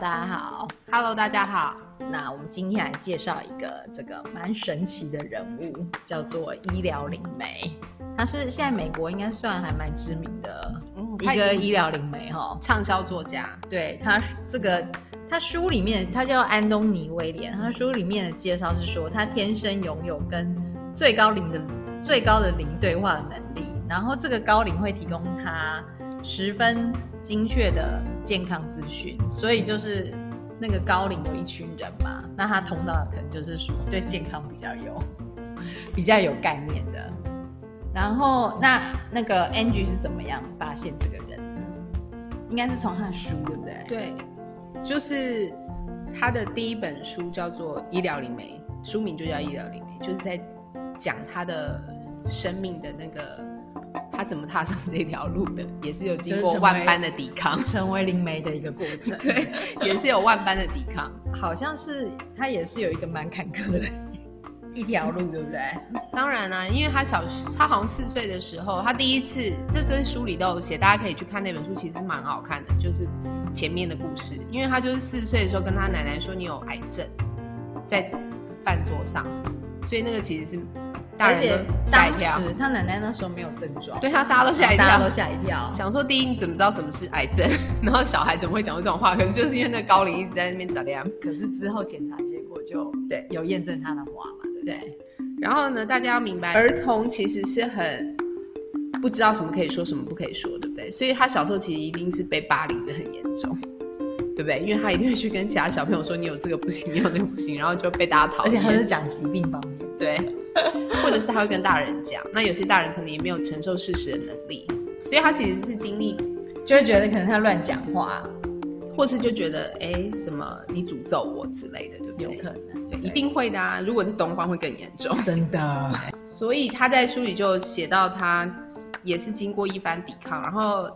大家好，Hello，大家好。那我们今天来介绍一个这个蛮神奇的人物，叫做医疗灵媒。他是现在美国应该算还蛮知名的一个医疗灵媒哈，畅销作家。对，他这个，他书里面他叫安东尼威廉，他书里面的介绍是说，他天生拥有跟最高龄的最高的灵对话的能力，然后这个高龄会提供他十分精确的健康资讯，所以就是那个高龄有一群人嘛，那他通道可能就是属于对健康比较有 比较有概念的。然后那那个 Angie 是怎么样发现这个人？应该是从他的书，对不对？对，就是他的第一本书叫做《医疗灵媒》，书名就叫《医疗灵媒》，就是在讲他的生命的那个。他怎么踏上这条路的，也是有经过万般的抵抗，成为灵媒的一个过程。对，也是有万般的抵抗。好像是他也是有一个蛮坎坷的一条路，对不对？当然啊，因为他小，他好像四岁的时候，他第一次，这这书里都有写，大家可以去看那本书，其实蛮好看的，就是前面的故事。因为他就是四岁的时候跟他奶奶说：“你有癌症，在饭桌上。”所以那个其实是。而且当时他奶奶那时候没有症状，对他大家都吓一跳，大家都吓一跳，想说第一你怎么知道什么是癌症？然后小孩怎么会讲出这种话？可是就是因为那高龄一直在那边咋的样？可是之后检查结果就对有验证他的话嘛，对不对？对。然后呢，大家要明白，儿童其实是很不知道什么可以说，什么不可以说，对不对？所以他小时候其实一定是被霸凌的很严重，对不对？因为他一定会去跟其他小朋友说你有这个不行，你有那个不行，然后就被大家讨厌。而且他是讲疾病方面，对。或者是他会跟大人讲，那有些大人可能也没有承受事实的能力，所以他其实是经历，就会觉得可能他乱讲话，或是就觉得哎、欸、什么你诅咒我之类的，对不对？有可能，对，一定会的啊。如果是东方会更严重，真的。所以他在书里就写到，他也是经过一番抵抗，然后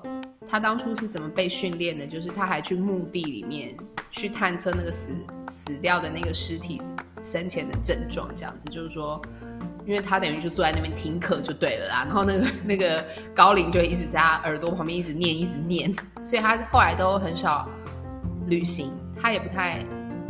他当初是怎么被训练的？就是他还去墓地里面去探测那个死死掉的那个尸体生前的症状，这样子就是说。因为他等于就坐在那边听课就对了啦，然后那个 那个高龄就一直在他耳朵旁边一直念一直念，所以他后来都很少旅行，他也不太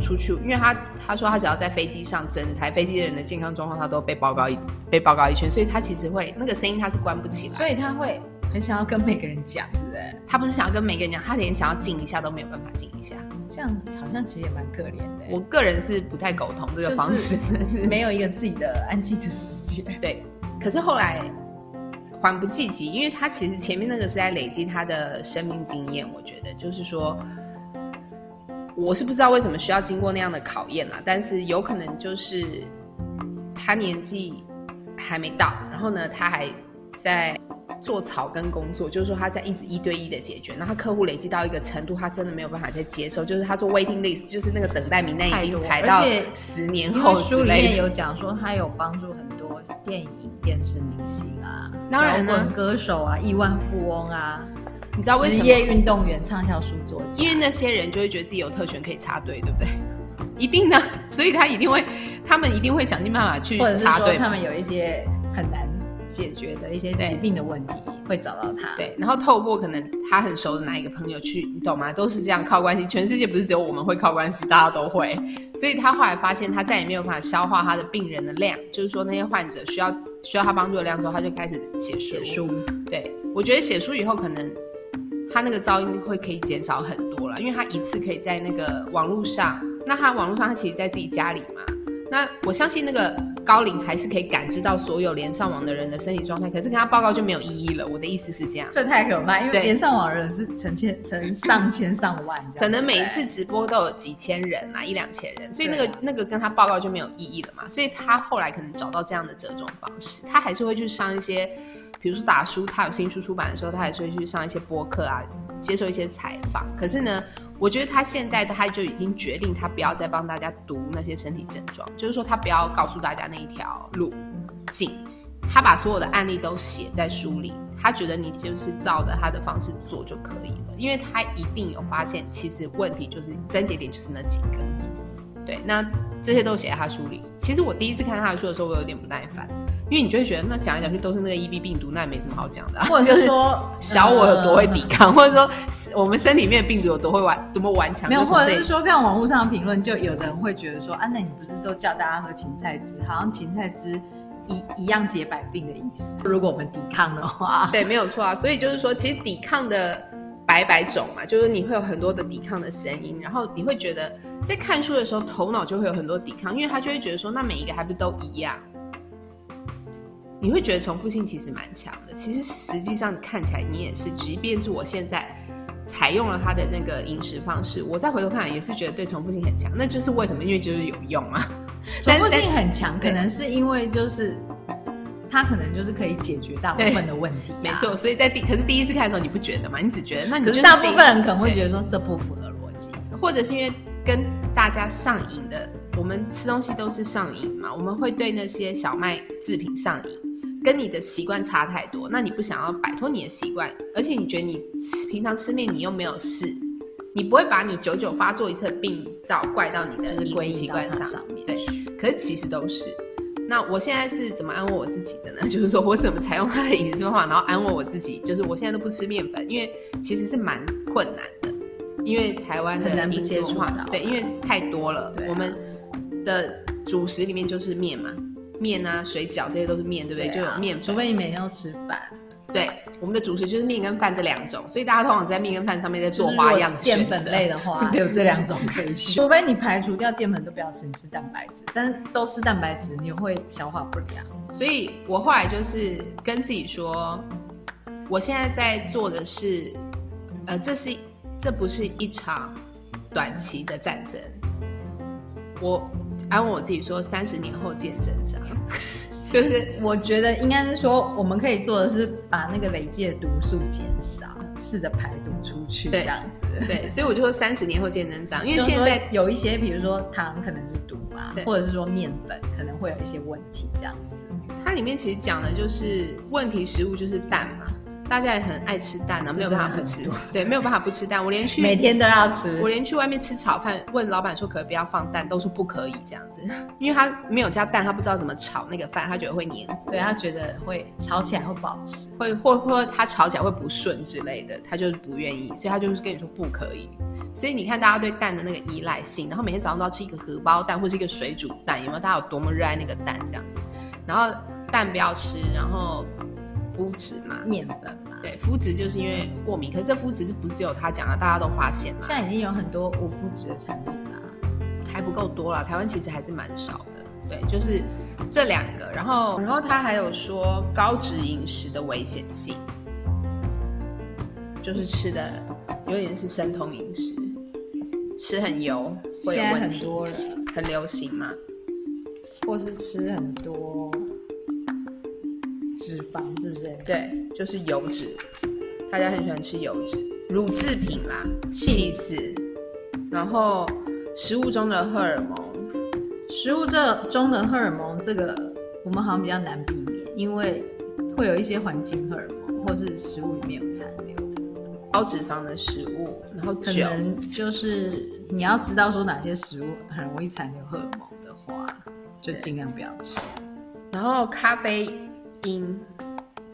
出去，因为他他说他只要在飞机上，整台飞机的人的健康状况他都被报告一被报告一圈，所以他其实会那个声音他是关不起来，所以他会很想要跟每个人讲，对不对？他不是想要跟每个人讲，他连想要静一下都没有办法静一下。这样子好像其实也蛮可怜的。我个人是不太苟同这个方式，就是、是没有一个自己的安静的时间。对，可是后来缓不济急，因为他其实前面那个是在累积他的生命经验。我觉得就是说，我是不知道为什么需要经过那样的考验啦，但是有可能就是他年纪还没到，然后呢，他还在。做草根工作，就是说他在一直一对一的解决，那他客户累积到一个程度，他真的没有办法再接受，就是他做 waiting list，就是那个等待名单已经排到十年后。书里面有讲说，他有帮助很多电影、电视明星啊，当然呢，歌手啊，亿万富翁啊，你知道为什么？职业运动员、畅销书作家，因为那些人就会觉得自己有特权可以插队，对不对？一定的，所以他一定会，他们一定会想尽办法去插队。他们有一些很难。解决的一些疾病的问题会找到他，对，然后透过可能他很熟的哪一个朋友去，你懂吗？都是这样靠关系，全世界不是只有我们会靠关系，大家都会。所以他后来发现，他再也没有办法消化他的病人的量，就是说那些患者需要需要他帮助的量之后，他就开始写书。写书，对，我觉得写书以后可能他那个噪音会可以减少很多了，因为他一次可以在那个网络上，那他网络上他其实在自己家里嘛，那我相信那个。高龄还是可以感知到所有连上网的人的身体状态，可是跟他报告就没有意义了。我的意思是这样，这太可怕，因为连上网的人是成千、成上千、上万，可能每一次直播都有几千人啊，一两千人，所以那个、啊、那个跟他报告就没有意义了嘛。所以他后来可能找到这样的折中方式，他还是会去上一些，比如说打书，他有新书出版的时候，他还是会去上一些播客啊，接受一些采访。可是呢，我觉得他现在他就已经决定，他不要再帮大家读那些身体症状，就是说他不要告诉大家那一条路径，他把所有的案例都写在书里，他觉得你就是照着他的方式做就可以了，因为他一定有发现，其实问题就是症结点就是那几个，对，那这些都写在他书里。其实我第一次看他的书的时候，我有点不耐烦，因为你就会觉得那讲来讲去都是那个 EB 病毒，那也没什么好讲的、啊。或者是说小我有多会抵抗，呃、或者说我们身体里面的病毒有多会顽多么顽强。没有，或者是说看网络上的评论，就有的人会觉得说啊，那你不是都叫大家喝芹菜汁，好像芹菜汁一一样解百病的意思。如果我们抵抗的话，对，没有错啊。所以就是说，其实抵抗的百百种嘛，就是你会有很多的抵抗的声音，然后你会觉得在看书的时候，头脑就会有很多抵抗，因为他就会觉得说，那每一个还不是都一样。你会觉得重复性其实蛮强的，其实实际上看起来你也是，即便是我现在采用了他的那个饮食方式，我再回头看也是觉得对重复性很强。那就是为什么？因为就是有用啊。重复性很强，可能是因为就是它可能就是可以解决大部分的问题啊。没错，所以在第可是第一次看的时候你不觉得吗？你只觉得那你可是大部分人可能会觉得说这不符合逻辑，或者是因为跟大家上瘾的，我们吃东西都是上瘾嘛，我们会对那些小麦制品上瘾。跟你的习惯差太多，那你不想要摆脱你的习惯，而且你觉得你吃平常吃面你又没有事，你不会把你久久发作一次的病灶怪到你的饮食习惯上，上面。对，可是其实都是。那我现在是怎么安慰我自己的呢？就是说我怎么采用他的饮食方法，然后安慰我自己，就是我现在都不吃面粉，因为其实是蛮困难的，因为台湾的饮食文化，对，因为太多了，啊、我们的主食里面就是面嘛。面啊，水饺这些都是面，对不对？对啊、就有面粉，除非你每天要吃饭。对，我们的主食就是面跟饭这两种，所以大家通常在面跟饭上面在做花样。淀粉类的话，只有这两种可以选。除非你排除掉淀粉都不要吃，你吃蛋白质，但是都吃蛋白质，你会消化不良。所以我后来就是跟自己说，我现在在做的是，呃，这是这不是一场短期的战争，我。安慰我自己说，三十年后见真章。就是我觉得应该是说，我们可以做的是把那个累积的毒素减少，试着排毒出去，这样子。对，所以我就说三十年后见真章，因为现在有一些，比如说糖可能是毒嘛，或者是说面粉可能会有一些问题，这样子。它里面其实讲的就是问题食物就是蛋嘛。大家也很爱吃蛋啊，没有办法不吃。对，没有办法不吃蛋。我连去每天都要吃。我连去外面吃炒饭，问老板说可不可以不要放蛋，都说不可以这样子，因为他没有加蛋，他不知道怎么炒那个饭，他觉得会黏。对，他觉得会炒起来会不好吃，会或或他炒起来会不顺之类的，他就是不愿意，所以他就是跟你说不可以。所以你看大家对蛋的那个依赖性，然后每天早上都要吃一个荷包蛋或是一个水煮蛋，有没有？大家有多么热爱那个蛋这样子？然后蛋不要吃，然后。麸质嘛，面粉嘛，对，麸质就是因为过敏，可是这麸质是不是只有他讲的？大家都发现了，现在已经有很多无麸质的产品啦，还不够多啦，台湾其实还是蛮少的。对，就是这两个，然后，然后他还有说高脂饮食的危险性，就是吃的有点是生酮饮食，吃很油会有问题，很多人很流行嘛，或是吃很多。脂肪是不是？对，就是油脂，大家很喜欢吃油脂、乳制品啦、起司，然后食物中的荷尔蒙，食物这中的荷尔蒙，这个我们好像比较难避免，因为会有一些环境荷尔蒙，或是食物里面有残留的高脂肪的食物，然后可能就是你要知道说哪些食物很容易残留荷尔蒙的话，就尽量不要吃。然后咖啡。因，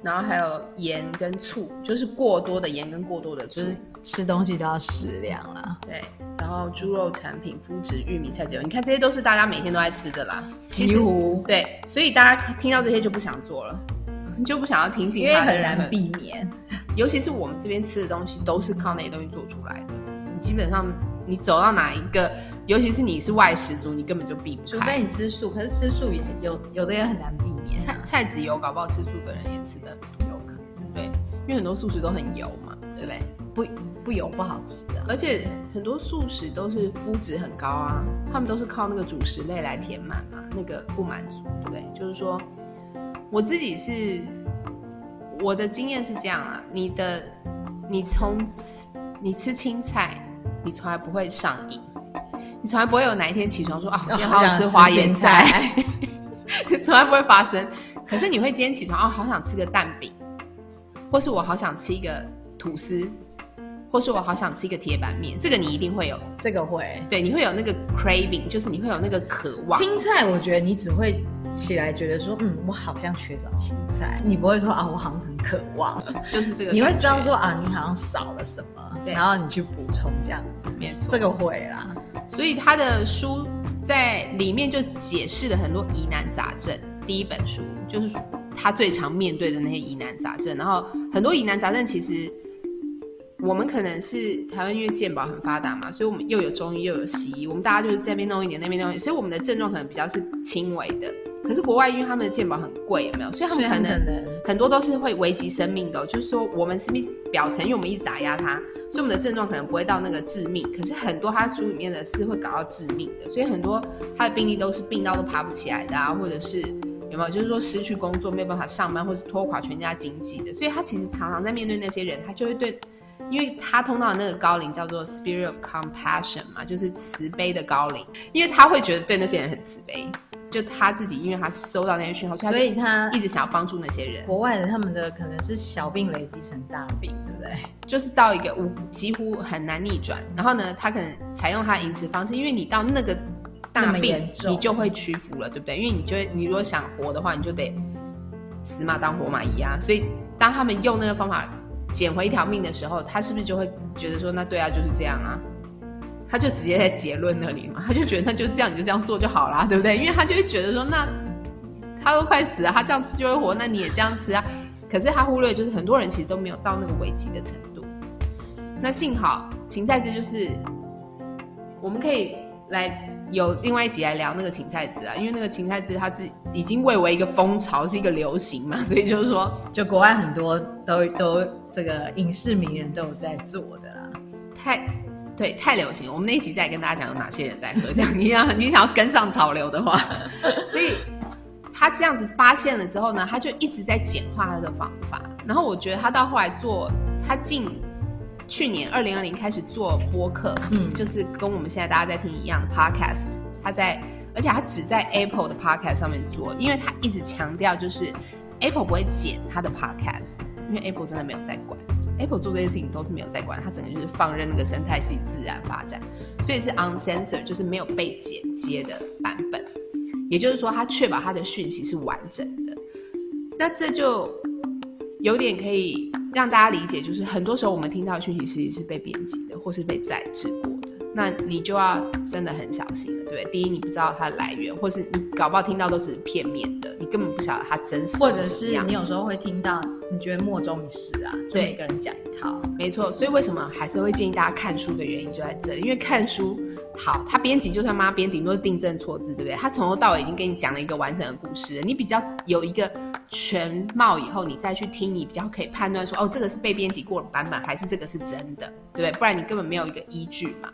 然后还有盐跟醋，就是过多的盐跟过多的醋，就是吃东西都要适量啦。对，然后猪肉产品、麸质、玉米、菜籽油，你看这些都是大家每天都在吃的啦，几乎对，所以大家听到这些就不想做了，就不想要听信他，因为很难避免。尤其是我们这边吃的东西都是靠那些东西做出来的，你基本上你走到哪一个，尤其是你是外食族，你根本就避不开。除非你吃素，可是吃素也有有的也很难避免。菜菜籽油，搞不好吃素的人也吃的有可能，对，因为很多素食都很油嘛，对不对？不不油不好吃的，而且很多素食都是肤质很高啊，他们都是靠那个主食类来填满嘛，那个不满足，对不对？就是说，我自己是我的经验是这样啊，你的你从吃你吃青菜，你从来不会上瘾，你从来不会有哪一天起床说啊，我今天好想吃花椰菜。从来不会发生，可是你会今天起床哦，好想吃个蛋饼，或是我好想吃一个吐司，或是我好想吃一个铁板面，这个你一定会有，这个会，对，你会有那个 craving，就是你会有那个渴望。青菜，我觉得你只会起来觉得说，嗯，我好像缺少青菜，你不会说啊，我好像很渴望，就是这个，你会知道说啊，你好像少了什么，对然后你去补充这样子，没。错，这个会啦。所以他的书在里面就解释了很多疑难杂症。第一本书就是他最常面对的那些疑难杂症，然后很多疑难杂症其实。我们可能是台湾，因为健保很发达嘛，所以我们又有中医又有西医，我们大家就是这边弄一点，那边弄一点，所以我们的症状可能比较是轻微的。可是国外因为他们的健保很贵，有没有？所以他们可能很多都是会危及生命的。就是说，我们是不是表层，因为我们一直打压它，所以我们的症状可能不会到那个致命。可是很多他书里面的是会搞到致命的，所以很多他的病例都是病到都爬不起来的啊，或者是有没有？就是说失去工作没有办法上班，或是拖垮全家经济的。所以他其实常常在面对那些人，他就会对。因为他通到的那个高龄叫做 Spirit of Compassion 嘛，就是慈悲的高龄。因为他会觉得对那些人很慈悲，就他自己，因为他收到那些讯号，所以他一直想要帮助那些人。国外的他们的可能是小病累积成大病，对不对？就是到一个无几乎很难逆转。然后呢，他可能采用他的饮食方式，因为你到那个大病，你就会屈服了，对不对？因为你就会，你如果想活的话，你就得死马当活马医啊。所以当他们用那个方法。捡回一条命的时候，他是不是就会觉得说，那对啊，就是这样啊？他就直接在结论那里嘛，他就觉得那就这样，你就这样做就好啦，对不对？因为他就会觉得说，那他都快死了，他这样吃就会活，那你也这样吃啊？可是他忽略就是很多人其实都没有到那个危机的程度。那幸好芹菜汁就是我们可以来。有另外一集来聊那个芹菜汁啊，因为那个芹菜汁它是已经蔚为一个风潮，是一个流行嘛，所以就是说，就国外很多都都这个影视名人都有在做的啦。太对，太流行了。我们那一集再跟大家讲有哪些人在喝，这样你要你想要跟上潮流的话，所以他这样子发现了之后呢，他就一直在简化他的方法。然后我觉得他到后来做，他进。去年二零二零开始做播客，嗯，就是跟我们现在大家在听一样的 podcast。他在，而且他只在 Apple 的 podcast 上面做，因为他一直强调就是 Apple 不会剪他的 podcast，因为 Apple 真的没有在管，Apple 做这些事情都是没有在管，它整个就是放任那个生态系自然发展，所以是 uncensored，就是没有被剪接的版本，也就是说，他确保他的讯息是完整的。那这就有点可以。让大家理解，就是很多时候我们听到讯息其实是被编辑的，或是被宰制过的，那你就要真的很小心了，对不对？第一，你不知道它的来源，或是你搞不好听到都是片面的，你根本不晓得它真实。或者是你有时候会听到，觉得莫衷一是啊，对，每个人讲一套，没错。所以为什么还是会建议大家看书的原因就在这里，因为看书好，他编辑就算妈编，顶多是订正错字，对不对？他从头到尾已经给你讲了一个完整的故事，你比较有一个。全貌以后，你再去听，你比较可以判断说，哦，这个是被编辑过的版本，还是这个是真的，对不对？不然你根本没有一个依据嘛。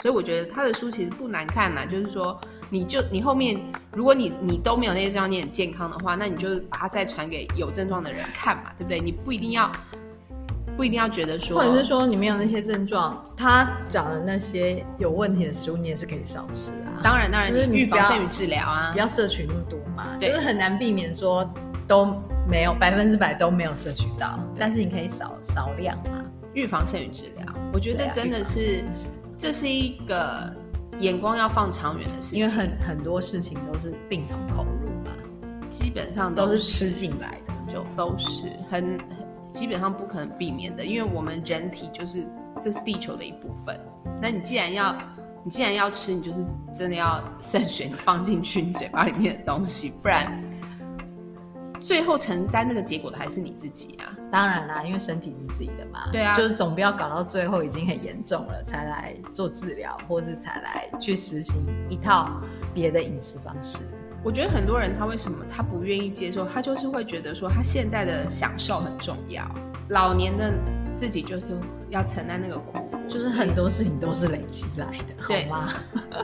所以我觉得他的书其实不难看呐，就是说，你就你后面，如果你你都没有那些症状，你很健康的话，那你就把它再传给有症状的人看嘛，对不对？你不一定要，不一定要觉得说，或者是说你没有那些症状，他讲的那些有问题的食物，你也是可以少吃啊。当然，当然，就是预防胜于治疗啊，不要摄取那么多嘛，对就是很难避免说。都没有百分之百都没有摄取到，但是你可以少少量嘛，预防胜于治疗。我觉得真的是，这是一个眼光要放长远的事情，因为很很多事情都是病从口入嘛，基本上都是，吃进来的，就都是很基本上不可能避免的，因为我们人体就是这是地球的一部分。那你既然要你既然要吃，你就是真的要慎选你放进去你嘴巴里面的东西，不然。最后承担那个结果的还是你自己啊！当然啦，因为身体是自己的嘛。对啊，就是总不要搞到最后已经很严重了才来做治疗，或是才来去实行一套别的饮食方式。我觉得很多人他为什么他不愿意接受？他就是会觉得说他现在的享受很重要，老年的自己就是要承担那个苦，就是很多事情都是累积来的，好吗？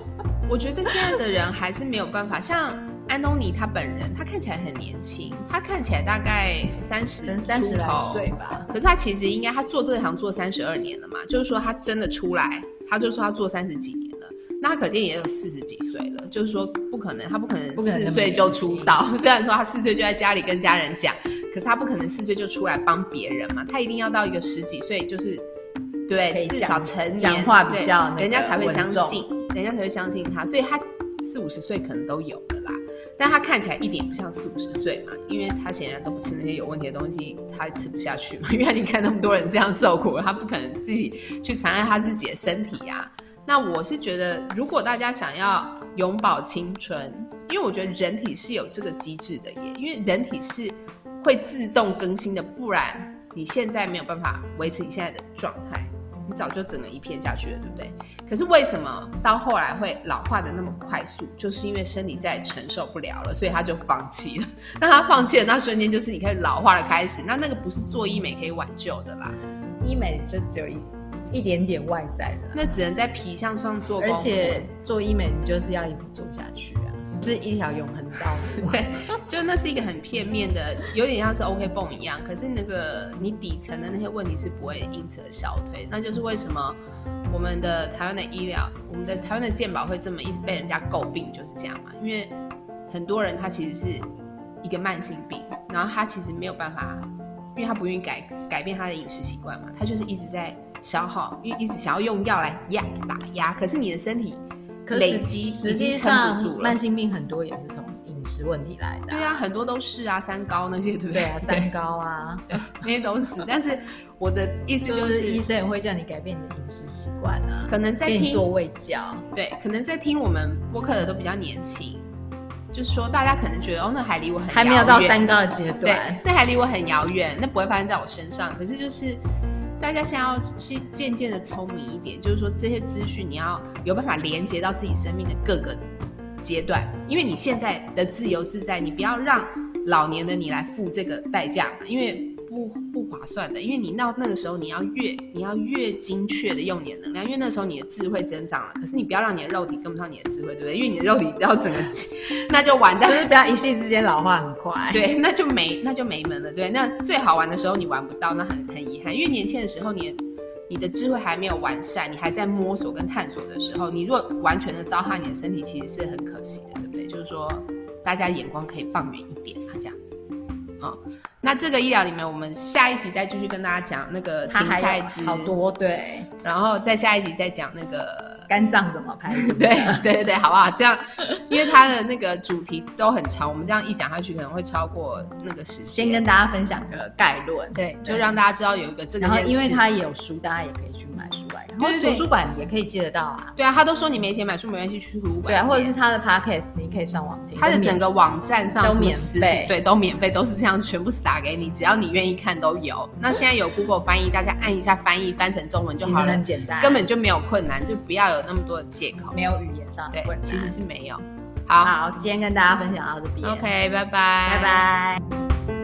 我觉得现在的人还是没有办法像。安东尼他本人，他看起来很年轻，他看起来大概三十三十来岁吧。可是他其实应该，他做这个行做三十二年了嘛，就是说他真的出来，他就说他做三十几年了，那他可见也有四十几岁了，就是说不可能，他不可能四岁就出道。虽然说他四岁就在家里跟家人讲，可是他不可能四岁就出来帮别人嘛，他一定要到一个十几岁，就是对，至少成年，讲话比较，人家才会相信，人家才会相信他，所以他四五十岁可能都有。但他看起来一点不像四五十岁嘛，因为他显然都不吃那些有问题的东西，他吃不下去嘛。因为你看那么多人这样受苦，他不可能自己去残害他自己的身体呀、那我是觉得，如果大家想要永葆青春，因为我觉得人体是有这个机制的耶，因为人体是会自动更新的，不然你现在没有办法维持你现在的状态。你早就整个一片下去了，对不对？可是为什么到后来会老化的那么快速？就是因为身体再也承受不了了，所以他就放弃了。那他放弃的那瞬间，就是你开始老化的开始。那那个不是做医美可以挽救的啦，医美就只有一一点点外在的，那只能在皮相上做。而且做医美，你就是要一直做下去啊。是一条永恒道路，对，就那是一个很片面的，有点像是 OK 绷一样。可是那个你底层的那些问题是不会因此而消退，那就是为什么我们的台湾的医疗，我们的台湾的健保会这么一直被人家诟病，就是这样嘛。因为很多人他其实是一个慢性病，然后他其实没有办法，因为他不愿意改改变他的饮食习惯嘛，他就是一直在消耗，因为一直想要用药来压打压，可是你的身体。累积实际上，慢性病很多也是从饮食问题来的。对啊，很多都是啊，三高那些，对不对？对啊，三高啊，那些都是。但是我的意思就是，医生也会叫你改变你的饮食习惯啊。可能在听做胃教，对，可能在听我们播客的都比较年轻，就是说大家可能觉得哦，那还离我很还没有到三高的阶段，对，那还离我很遥远，那不会发生在我身上。可是就是。大家先要去渐渐的聪明一点，就是说这些资讯你要有办法连接到自己生命的各个阶段，因为你现在的自由自在，你不要让老年的你来付这个代价，因为。不划算的，因为你到那个时候，你要越你要越精确的用你的能量，因为那时候你的智慧增长了。可是你不要让你的肉体跟不上你的智慧，对不对？因为你的肉体要整个，那就完蛋，就是不要一夕之间老化很快。对，那就没那就没门了。对，那最好玩的时候你玩不到，那很很遗憾。因为年轻的时候你的你的智慧还没有完善，你还在摸索跟探索的时候，你若完全的糟蹋你的身体，其实是很可惜的，对不对？就是说，大家眼光可以放远一点啊，这样。好。那这个医疗里面，我们下一集再继续跟大家讲那个芹菜汁，好多对，然后再下一集再讲那个肝脏怎么排毒，对对对对，好不好？这样，因为它的那个主题都很长，我们这样一讲下去可能会超过那个时间。先跟大家分享个概论，对，就让大家知道有一个这个。然后，因为它也有书，大家也可以去买书来看。然后图书馆也可以借得到啊。对啊，他都说你没钱买书没关系，去图书馆。对啊，或者是他的 podcast，你可以上网听。他的整个网站上都免费，对，都免费，都是这样全部撒给你，只要你愿意看都有。那现在有 Google 翻译，大家按一下翻译，翻成中文就好了，很简单，根本就没有困难，就不要有那么多的借口。没有语言上的困难，对，其实是没有。好，好，今天跟大家分享到这边。OK，拜拜，拜拜。